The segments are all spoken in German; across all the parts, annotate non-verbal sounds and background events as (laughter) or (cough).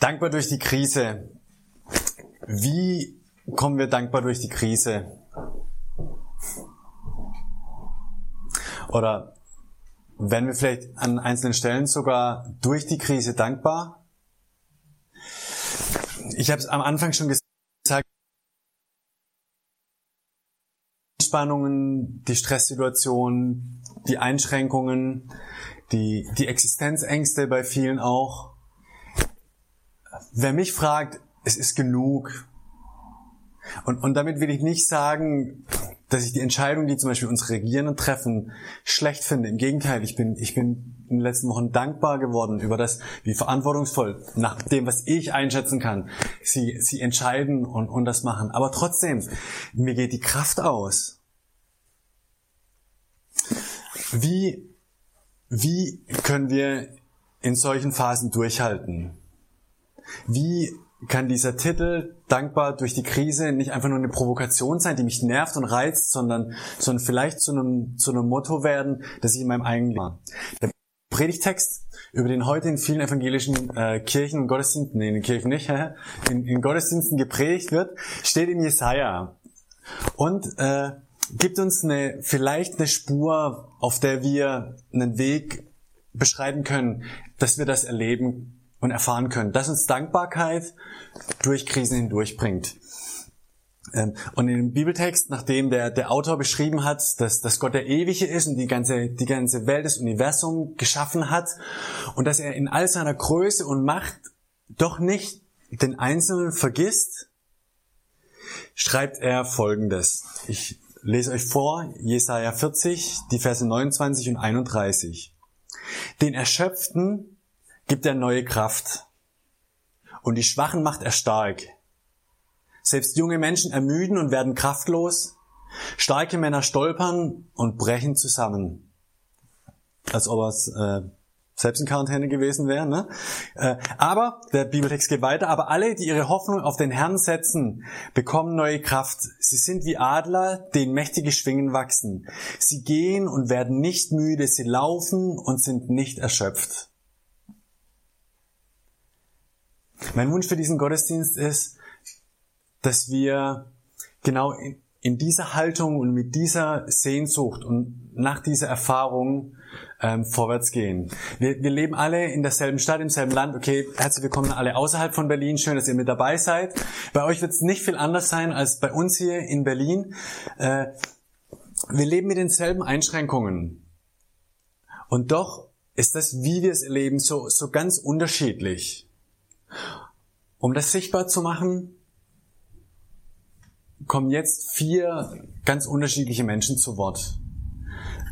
Dankbar durch die Krise. Wie kommen wir dankbar durch die Krise? Oder werden wir vielleicht an einzelnen Stellen sogar durch die Krise dankbar? Ich habe es am Anfang schon gesagt, Spannungen, die Stresssituation, die Einschränkungen, die, die Existenzängste bei vielen auch. Wer mich fragt, es ist genug. Und, und damit will ich nicht sagen, dass ich die Entscheidungen, die zum Beispiel unsere Regierenden treffen, schlecht finde. Im Gegenteil, ich bin, ich bin in den letzten Wochen dankbar geworden über das, wie verantwortungsvoll, nach dem, was ich einschätzen kann, sie, sie entscheiden und, und das machen. Aber trotzdem, mir geht die Kraft aus. Wie, wie können wir in solchen Phasen durchhalten? Wie kann dieser Titel dankbar durch die Krise nicht einfach nur eine Provokation sein, die mich nervt und reizt, sondern, sondern vielleicht zu einem, zu einem Motto werden, das ich in meinem eigenen Leben. Der Predigtext, über den heute in vielen evangelischen äh, Kirchen und Gottesdiensten, nee, in den Kirchen nicht, (laughs) in, in Gottesdiensten gepredigt wird, steht in Jesaja. Und äh, gibt uns eine, vielleicht eine Spur, auf der wir einen Weg beschreiben können, dass wir das erleben und erfahren können, dass uns Dankbarkeit durch Krisen hindurchbringt. Ähm, und in dem Bibeltext, nachdem der, der Autor beschrieben hat, dass, dass Gott der Ewige ist und die ganze, die ganze Welt, das Universum geschaffen hat und dass er in all seiner Größe und Macht doch nicht den Einzelnen vergisst, schreibt er Folgendes. Ich lese euch vor, Jesaja 40, die Verse 29 und 31. Den Erschöpften gibt er neue Kraft. Und die Schwachen macht er stark. Selbst junge Menschen ermüden und werden kraftlos. Starke Männer stolpern und brechen zusammen. Als ob es äh, selbst in Quarantäne gewesen wäre. Ne? Äh, aber, der Bibeltext geht weiter, aber alle, die ihre Hoffnung auf den Herrn setzen, bekommen neue Kraft. Sie sind wie Adler, denen mächtige Schwingen wachsen. Sie gehen und werden nicht müde, sie laufen und sind nicht erschöpft. Mein Wunsch für diesen Gottesdienst ist, dass wir genau in, in dieser Haltung und mit dieser Sehnsucht und nach dieser Erfahrung ähm, vorwärts gehen. Wir, wir leben alle in derselben Stadt, im selben Land. Okay, herzlich willkommen alle außerhalb von Berlin. Schön, dass ihr mit dabei seid. Bei euch wird es nicht viel anders sein als bei uns hier in Berlin. Äh, wir leben mit denselben Einschränkungen. Und doch ist das, wie wir es erleben, so, so ganz unterschiedlich. Um das sichtbar zu machen, kommen jetzt vier ganz unterschiedliche Menschen zu Wort.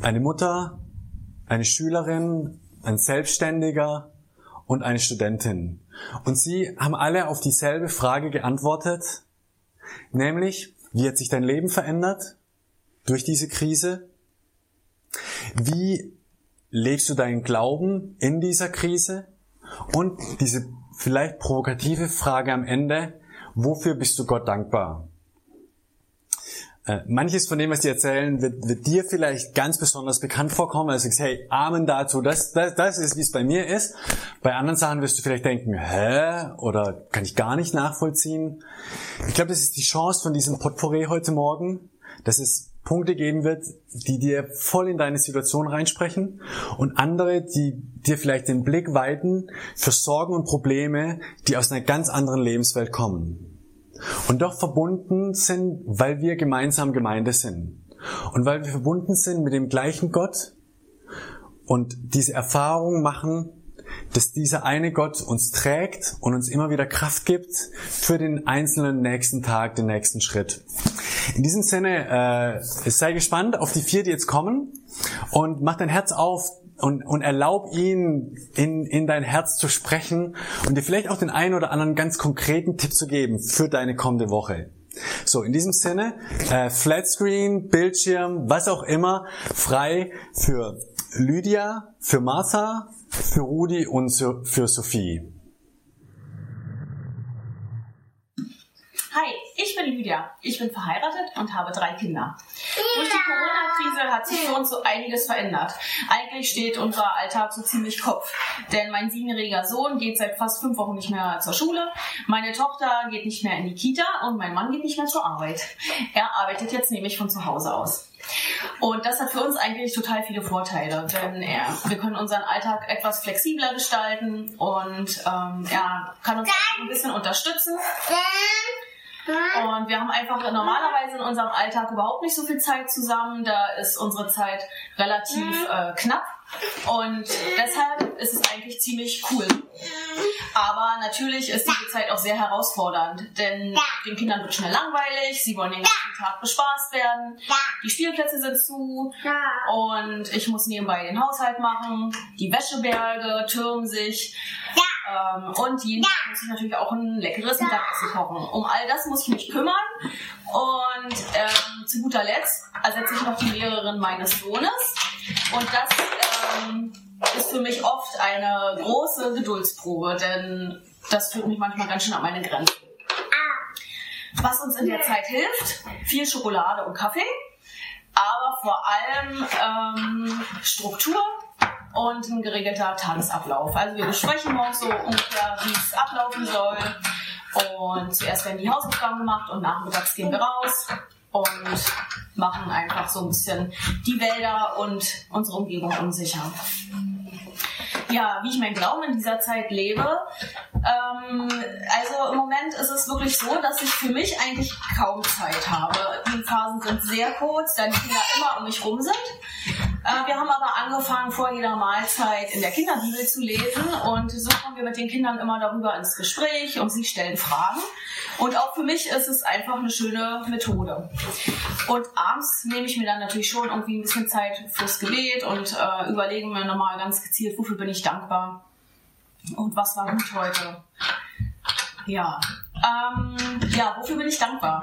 Eine Mutter, eine Schülerin, ein Selbstständiger und eine Studentin. Und sie haben alle auf dieselbe Frage geantwortet, nämlich, wie hat sich dein Leben verändert durch diese Krise? Wie lebst du deinen Glauben in dieser Krise? Und diese vielleicht provokative Frage am Ende, wofür bist du Gott dankbar? Äh, manches von dem, was die erzählen, wird, wird, dir vielleicht ganz besonders bekannt vorkommen. Also sagst, hey, Amen dazu, das, das, das ist, wie es bei mir ist. Bei anderen Sachen wirst du vielleicht denken, hä? Oder kann ich gar nicht nachvollziehen. Ich glaube, das ist die Chance von diesem Potpourri heute Morgen, dass es Punkte geben wird, die dir voll in deine Situation reinsprechen und andere, die dir vielleicht den Blick weiten für Sorgen und Probleme, die aus einer ganz anderen Lebenswelt kommen. Und doch verbunden sind, weil wir gemeinsam Gemeinde sind. Und weil wir verbunden sind mit dem gleichen Gott und diese Erfahrung machen, dass dieser eine Gott uns trägt und uns immer wieder Kraft gibt für den einzelnen nächsten Tag, den nächsten Schritt. In diesem Sinne, äh, sei gespannt auf die vier, die jetzt kommen und mach dein Herz auf und, und erlaub ihn, in, in dein Herz zu sprechen und dir vielleicht auch den einen oder anderen ganz konkreten Tipp zu geben für deine kommende Woche. So, in diesem Sinne, äh, Flatscreen, Bildschirm, was auch immer, frei für Lydia, für Martha, für Rudi und für Sophie. Hi, ich bin Lydia. Ich bin verheiratet und habe drei Kinder. Durch die Corona-Krise hat sich für uns so einiges verändert. Eigentlich steht unser Alltag so ziemlich Kopf. Denn mein siebenjähriger Sohn geht seit fast fünf Wochen nicht mehr zur Schule. Meine Tochter geht nicht mehr in die Kita und mein Mann geht nicht mehr zur Arbeit. Er arbeitet jetzt nämlich von zu Hause aus. Und das hat für uns eigentlich total viele Vorteile, denn er, wir können unseren Alltag etwas flexibler gestalten und ähm, er kann uns ein bisschen unterstützen. Und wir haben einfach normalerweise in unserem Alltag überhaupt nicht so viel Zeit zusammen. Da ist unsere Zeit relativ äh, knapp. Und deshalb ist es eigentlich ziemlich cool. Aber natürlich ist diese Zeit auch sehr herausfordernd, denn den Kindern wird schnell langweilig, sie wollen den ganzen Tag bespaßt werden, die Spielplätze sind zu. Und ich muss nebenbei den Haushalt machen, die Wäscheberge türmen sich ähm, und jeden Tag muss ich natürlich auch ein leckeres Mittagessen kochen. Um all das muss ich mich kümmern. Und ähm, zu guter Letzt ersetze ich noch die Lehrerin meines Sohnes. Und das ähm, ist für mich oft eine große Geduldsprobe, denn das führt mich manchmal ganz schön an meine Grenzen. Was uns in der Zeit hilft, viel Schokolade und Kaffee, aber vor allem ähm, Struktur und ein geregelter Tagesablauf. Also wir besprechen morgens so ungefähr, wie es ablaufen soll. Und zuerst werden die Hausaufgaben gemacht und nachmittags gehen wir raus und machen einfach so ein bisschen die Wälder und unsere Umgebung unsicher. Ja, wie ich meinen Glauben in dieser Zeit lebe. Ähm, also im Moment ist es wirklich so, dass ich für mich eigentlich kaum Zeit habe. Die Phasen sind sehr kurz, da die Kinder immer um mich rum sind. Äh, wir haben aber angefangen, vor jeder Mahlzeit in der Kinderbibel zu lesen und so kommen wir mit den Kindern immer darüber ins Gespräch und sie stellen Fragen. Und auch für mich ist es einfach eine schöne Methode. Und abends nehme ich mir dann natürlich schon irgendwie ein bisschen Zeit fürs Gebet und äh, überlege mir nochmal ganz gezielt, wofür bin ich dankbar und was war gut heute. Ja, ähm, ja, wofür bin ich dankbar?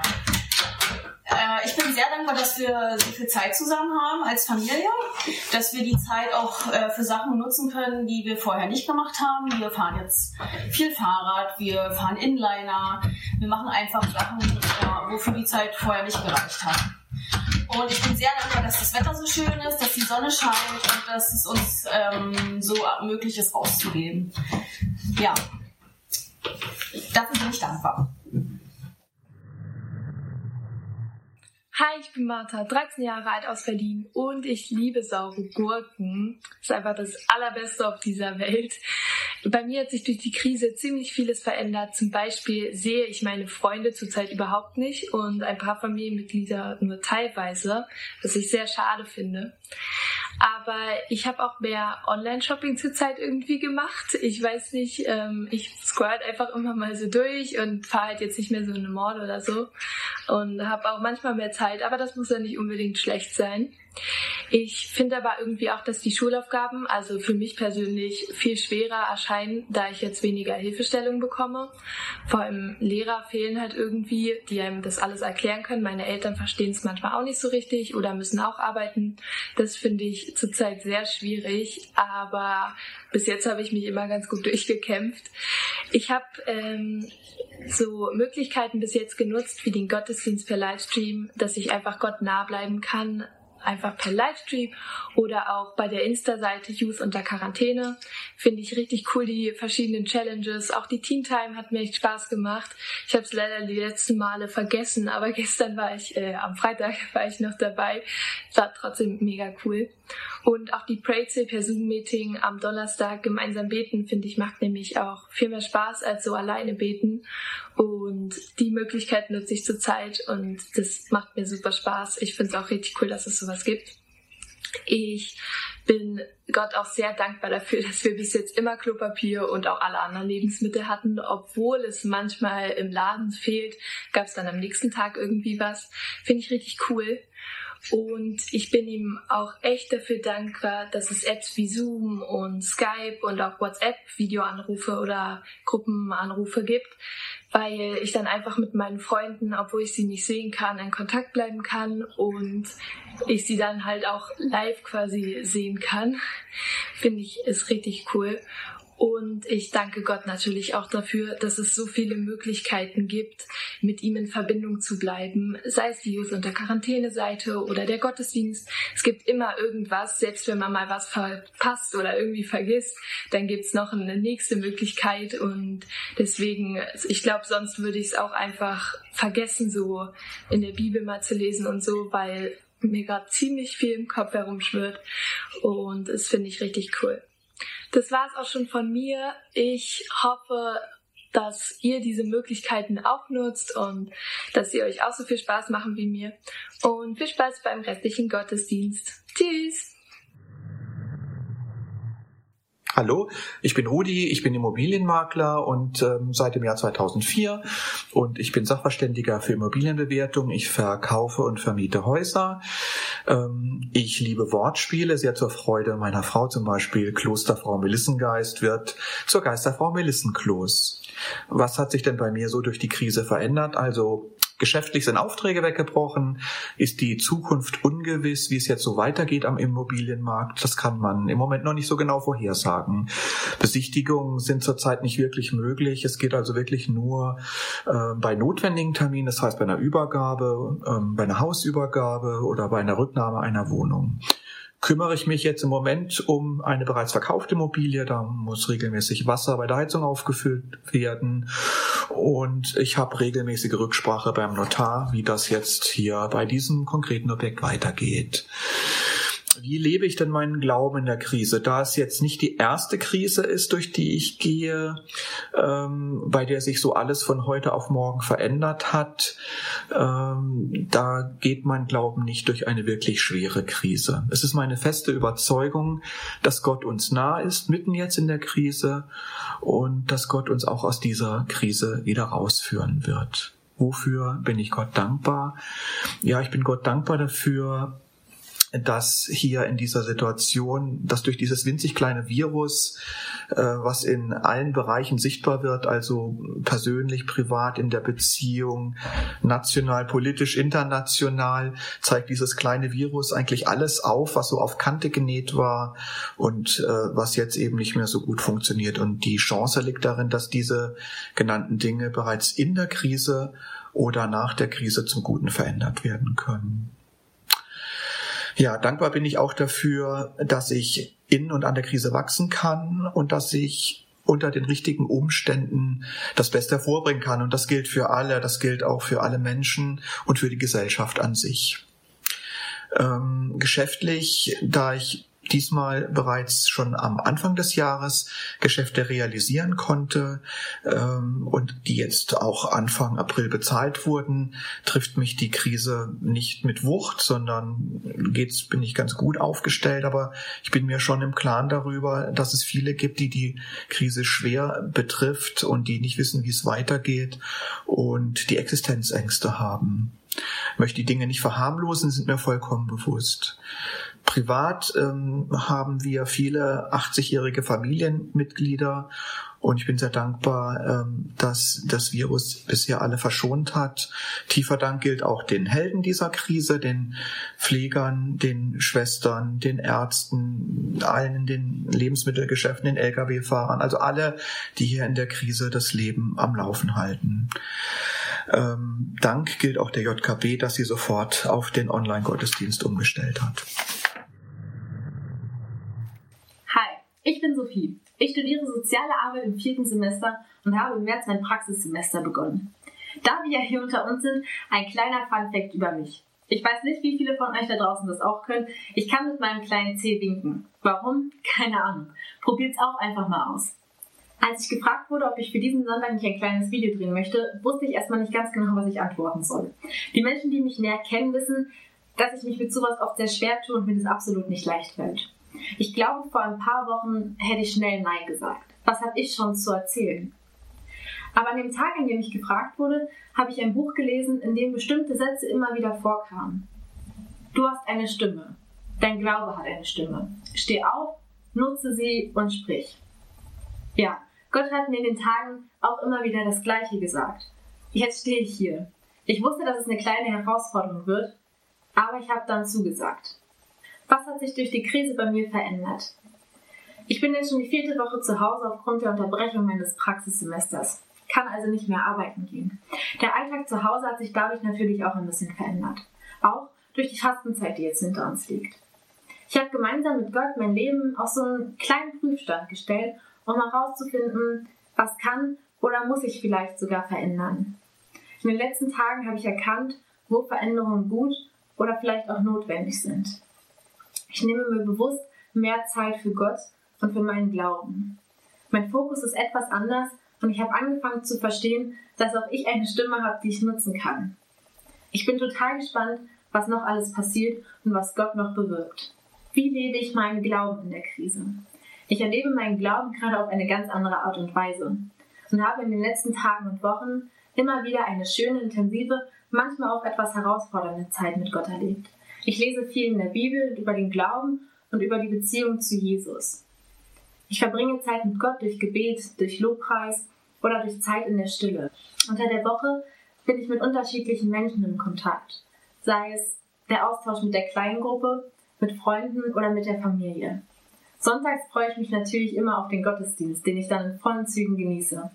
Äh, ich bin sehr dankbar, dass wir so viel Zeit zusammen haben als Familie, dass wir die Zeit auch äh, für Sachen nutzen können, die wir vorher nicht gemacht haben. Wir fahren jetzt viel Fahrrad, wir fahren Inliner, wir machen einfach Sachen, äh, wofür die Zeit vorher nicht gereicht hat. Und ich bin sehr dankbar, dass das Wetter so schön ist, dass die Sonne scheint und dass es uns ähm, so möglich ist, rauszugehen. Ja, dafür bin ich dankbar. Hi, ich bin Martha, 13 Jahre alt aus Berlin und ich liebe saure Gurken. Ist einfach das Allerbeste auf dieser Welt. Bei mir hat sich durch die Krise ziemlich vieles verändert. Zum Beispiel sehe ich meine Freunde zurzeit überhaupt nicht und ein paar Familienmitglieder nur teilweise, was ich sehr schade finde. Aber ich habe auch mehr Online-Shopping zurzeit irgendwie gemacht. Ich weiß nicht, ähm, ich scroll einfach immer mal so durch und fahre halt jetzt nicht mehr so in eine Mall oder so. Und habe auch manchmal mehr Zeit, aber das muss ja nicht unbedingt schlecht sein. Ich finde aber irgendwie auch, dass die Schulaufgaben, also für mich persönlich, viel schwerer erscheinen, da ich jetzt weniger Hilfestellung bekomme. Vor allem Lehrer fehlen halt irgendwie, die einem das alles erklären können. Meine Eltern verstehen es manchmal auch nicht so richtig oder müssen auch arbeiten. Das finde ich zurzeit sehr schwierig, aber bis jetzt habe ich mich immer ganz gut (laughs) durchgekämpft. Ich habe ähm, so Möglichkeiten bis jetzt genutzt, wie den Gottesdienst per Livestream, dass ich einfach Gott nah bleiben kann, einfach per Livestream oder auch bei der Insta-Seite Youth unter Quarantäne. Finde ich richtig cool, die verschiedenen Challenges. Auch die Teen Time hat mir echt Spaß gemacht. Ich habe es leider die letzten Male vergessen, aber (laughs) gestern war ich, äh, am Freitag war ich noch dabei. War trotzdem mega cool. Und auch die Pray-Zill per Zoom-Meeting am Donnerstag gemeinsam beten, finde ich, macht nämlich auch viel mehr Spaß als so alleine beten. Und die Möglichkeit nutze ich zurzeit und das macht mir super Spaß. Ich finde es auch richtig cool, dass es sowas gibt. Ich bin Gott auch sehr dankbar dafür, (laughs) dass wir bis jetzt immer Klopapier und auch alle anderen Lebensmittel hatten. Obwohl es manchmal im Laden fehlt, gab es dann am nächsten Tag irgendwie was. Finde ich richtig cool. Und ich bin ihm auch echt dafür dankbar, dass es Apps wie Zoom und Skype und auch WhatsApp Videoanrufe oder Gruppenanrufe gibt, weil ich dann einfach mit meinen Freunden, obwohl ich sie nicht sehen kann, in Kontakt bleiben kann und ich sie dann halt auch live quasi sehen kann. Finde ich ist richtig cool. Und ich danke Gott natürlich auch dafür, dass es so viele Möglichkeiten gibt, mit ihm in Verbindung zu bleiben. Sei es die Youth unter Quarantäne-Seite oder der Gottesdienst. Es gibt immer irgendwas, selbst wenn man mal was verpasst oder irgendwie vergisst, dann gibt's noch eine nächste Möglichkeit. Und deswegen, ich glaube, sonst würde ich es auch einfach vergessen, so in der Bibel mal zu lesen und so, weil mir gerade ziemlich viel im Kopf herumschwirrt. Und das finde ich richtig cool. Das war es auch schon von mir. Ich hoffe, dass ihr diese Möglichkeiten auch nutzt und dass sie euch auch so viel Spaß machen wie mir. Und viel Spaß beim restlichen Gottesdienst. Tschüss! Hallo, ich bin Rudi, ich bin Immobilienmakler und ähm, seit dem Jahr 2004 und ich bin Sachverständiger für Immobilienbewertung. Ich verkaufe und vermiete Häuser. Ähm, ich liebe Wortspiele, sehr zur Freude meiner Frau zum Beispiel. Klosterfrau Melissengeist wird zur Geisterfrau Melissenklos. Was hat sich denn bei mir so durch die Krise verändert? Also Geschäftlich sind Aufträge weggebrochen, ist die Zukunft ungewiss, wie es jetzt so weitergeht am Immobilienmarkt. Das kann man im Moment noch nicht so genau vorhersagen. Besichtigungen sind zurzeit nicht wirklich möglich. Es geht also wirklich nur äh, bei notwendigen Terminen, das heißt bei einer Übergabe, äh, bei einer Hausübergabe oder bei einer Rücknahme einer Wohnung kümmere ich mich jetzt im Moment um eine bereits verkaufte Immobilie. Da muss regelmäßig Wasser bei der Heizung aufgefüllt werden. Und ich habe regelmäßige Rücksprache beim Notar, wie das jetzt hier bei diesem konkreten Objekt weitergeht wie lebe ich denn meinen Glauben in der Krise? Da es jetzt nicht die erste Krise ist, durch die ich gehe, ähm, bei der sich so alles von heute auf morgen verändert hat, ähm, da geht mein Glauben nicht durch eine wirklich schwere Krise. Es ist meine feste Überzeugung, dass Gott uns nah ist, mitten jetzt in der Krise, und dass Gott uns auch aus dieser Krise wieder rausführen wird. Wofür bin ich Gott dankbar? Ja, ich bin Gott dankbar dafür, dass hier in dieser Situation, dass durch dieses winzig kleine Virus, äh, was in allen Bereichen sichtbar wird, also persönlich, privat, in der Beziehung, national, politisch, international, zeigt dieses kleine Virus eigentlich alles auf, was so auf Kante genäht war und äh, was jetzt eben nicht mehr so gut funktioniert. Und die Chance liegt darin, dass diese genannten Dinge bereits in der Krise oder nach der Krise zum Guten verändert werden können. Ja, dankbar bin ich auch dafür, dass ich in und an der Krise wachsen kann und dass ich unter den richtigen Umständen das Beste hervorbringen kann. Und das gilt für alle, das gilt auch für alle Menschen und für die Gesellschaft an sich. Ähm, geschäftlich, da ich diesmal bereits schon am Anfang des Jahres Geschäfte realisieren konnte ähm, und die jetzt auch Anfang April bezahlt wurden, trifft mich die Krise nicht mit Wucht, sondern geht's, bin ich ganz gut aufgestellt, aber ich bin mir schon im Klaren darüber, dass es viele gibt, die die Krise schwer betrifft und die nicht wissen, wie es weitergeht und die Existenzängste haben. Möchte die Dinge nicht verharmlosen, sind mir vollkommen bewusst. Privat ähm, haben wir viele 80-jährige Familienmitglieder und ich bin sehr dankbar, ähm, dass das Virus bisher alle verschont hat. Tiefer Dank gilt auch den Helden dieser Krise, den Pflegern, den Schwestern, den Ärzten, allen in den Lebensmittelgeschäften, den Lkw-Fahrern, also alle, die hier in der Krise das Leben am Laufen halten. Ähm, Dank gilt auch der JKB, dass sie sofort auf den Online-Gottesdienst umgestellt hat. Ich bin Sophie. Ich studiere Soziale Arbeit im vierten Semester und habe im März mein Praxissemester begonnen. Da wir ja hier unter uns sind, ein kleiner Funfact über mich. Ich weiß nicht, wie viele von euch da draußen das auch können. Ich kann mit meinem kleinen C winken. Warum? Keine Ahnung. Probiert's auch einfach mal aus. Als ich gefragt wurde, ob ich für diesen Sonntag nicht ein kleines Video drehen möchte, wusste ich erstmal nicht ganz genau, was ich antworten soll. Die Menschen, die mich näher kennen, wissen, dass ich mich mit sowas oft sehr schwer tue und mir das absolut nicht leicht fällt. Ich glaube, vor ein paar Wochen hätte ich schnell Nein gesagt. Was habe ich schon zu erzählen? Aber an dem Tag, an dem ich gefragt wurde, habe ich ein Buch gelesen, in dem bestimmte Sätze immer wieder vorkamen. Du hast eine Stimme. Dein Glaube hat eine Stimme. Steh auf, nutze sie und sprich. Ja, Gott hat mir in den Tagen auch immer wieder das Gleiche gesagt. Jetzt stehe ich hier. Ich wusste, dass es eine kleine Herausforderung wird, aber ich habe dann zugesagt. Was hat sich durch die Krise bei mir verändert? Ich bin jetzt schon die vierte Woche zu Hause aufgrund der Unterbrechung meines Praxissemesters, kann also nicht mehr arbeiten gehen. Der Alltag zu Hause hat sich dadurch natürlich auch ein bisschen verändert. Auch durch die Fastenzeit, die jetzt hinter uns liegt. Ich habe gemeinsam mit Gott mein Leben auf so einen kleinen Prüfstand gestellt, um herauszufinden, was kann oder muss ich vielleicht sogar verändern. In den letzten Tagen habe ich erkannt, wo Veränderungen gut oder vielleicht auch notwendig sind. Ich nehme mir bewusst mehr Zeit für Gott und für meinen Glauben. Mein Fokus ist etwas anders und ich habe angefangen zu verstehen, dass auch ich eine Stimme habe, die ich nutzen kann. Ich bin total gespannt, was noch alles passiert und was Gott noch bewirkt. Wie lebe ich meinen Glauben in der Krise? Ich erlebe meinen Glauben gerade auf eine ganz andere Art und Weise und habe in den letzten Tagen und Wochen immer wieder eine schöne, intensive, manchmal auch etwas herausfordernde Zeit mit Gott erlebt. Ich lese viel in der Bibel über den Glauben und über die Beziehung zu Jesus. Ich verbringe Zeit mit Gott durch Gebet, durch Lobpreis oder durch Zeit in der Stille. Unter der Woche bin ich mit unterschiedlichen Menschen in Kontakt, sei es der Austausch mit der Kleingruppe, mit Freunden oder mit der Familie. Sonntags freue ich mich natürlich immer auf den Gottesdienst, den ich dann in vollen Zügen genieße.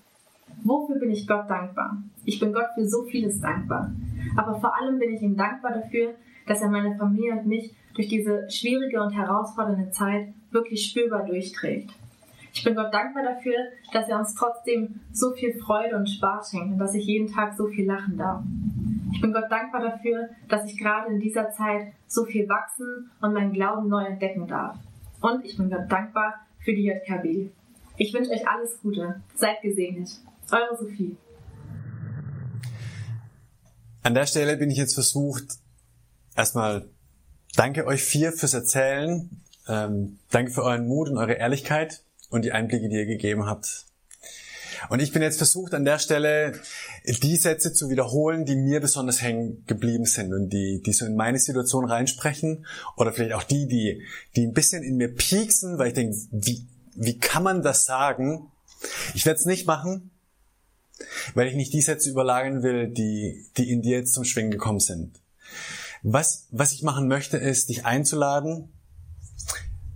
Wofür bin ich Gott dankbar? Ich bin Gott für so vieles dankbar. Aber vor allem bin ich ihm dankbar dafür, dass er meine Familie und mich durch diese schwierige und herausfordernde Zeit wirklich spürbar durchträgt. Ich bin Gott dankbar dafür, dass er uns trotzdem so viel Freude und Spaß schenkt und dass ich jeden Tag so viel lachen darf. Ich bin Gott dankbar dafür, dass ich gerade in dieser Zeit so viel wachsen und meinen Glauben neu entdecken darf. Und ich bin Gott dankbar für die JKB. Ich wünsche euch alles Gute. Seid gesegnet. Eure Sophie. An der Stelle bin ich jetzt versucht, erstmal danke euch vier fürs Erzählen. Ähm, danke für euren Mut und eure Ehrlichkeit und die Einblicke, die ihr gegeben habt. Und ich bin jetzt versucht, an der Stelle die Sätze zu wiederholen, die mir besonders hängen geblieben sind und die, die so in meine Situation reinsprechen. Oder vielleicht auch die, die, die ein bisschen in mir pieksen, weil ich denke, wie, wie kann man das sagen? Ich werde es nicht machen, weil ich nicht die Sätze überlagern will, die, die in dir jetzt zum Schwingen gekommen sind. Was, was ich machen möchte, ist, dich einzuladen,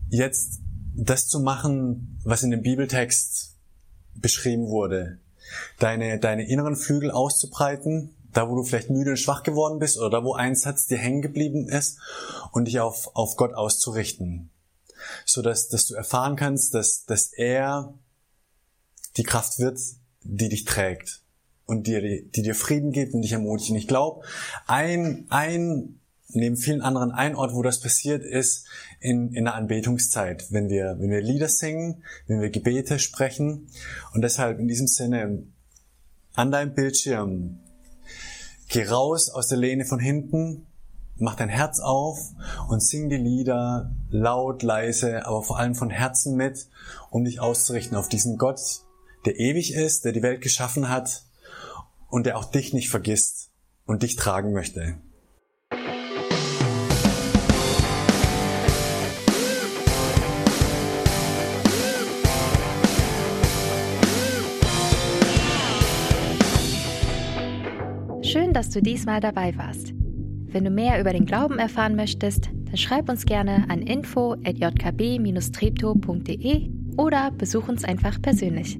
jetzt das zu machen, was in dem Bibeltext beschrieben wurde. Deine, deine inneren Flügel auszubreiten, da wo du vielleicht müde und schwach geworden bist oder da wo ein Satz dir hängen geblieben ist und dich auf, auf Gott auszurichten. So dass, dass du erfahren kannst, dass, dass er die Kraft wird, die dich trägt und die, die dir Frieden gibt und dich ermutigt. Und ich glaube, ein, ein, neben vielen anderen, ein Ort, wo das passiert, ist in, in der Anbetungszeit, wenn wir, wenn wir Lieder singen, wenn wir Gebete sprechen. Und deshalb in diesem Sinne, an deinem Bildschirm, geh raus aus der Lehne von hinten, mach dein Herz auf und sing die Lieder laut, leise, aber vor allem von Herzen mit, um dich auszurichten auf diesen Gott, der ewig ist, der die Welt geschaffen hat und der auch dich nicht vergisst und dich tragen möchte. Schön, dass du diesmal dabei warst. Wenn du mehr über den Glauben erfahren möchtest, dann schreib uns gerne an info@jkb-treptow.de oder besuch uns einfach persönlich.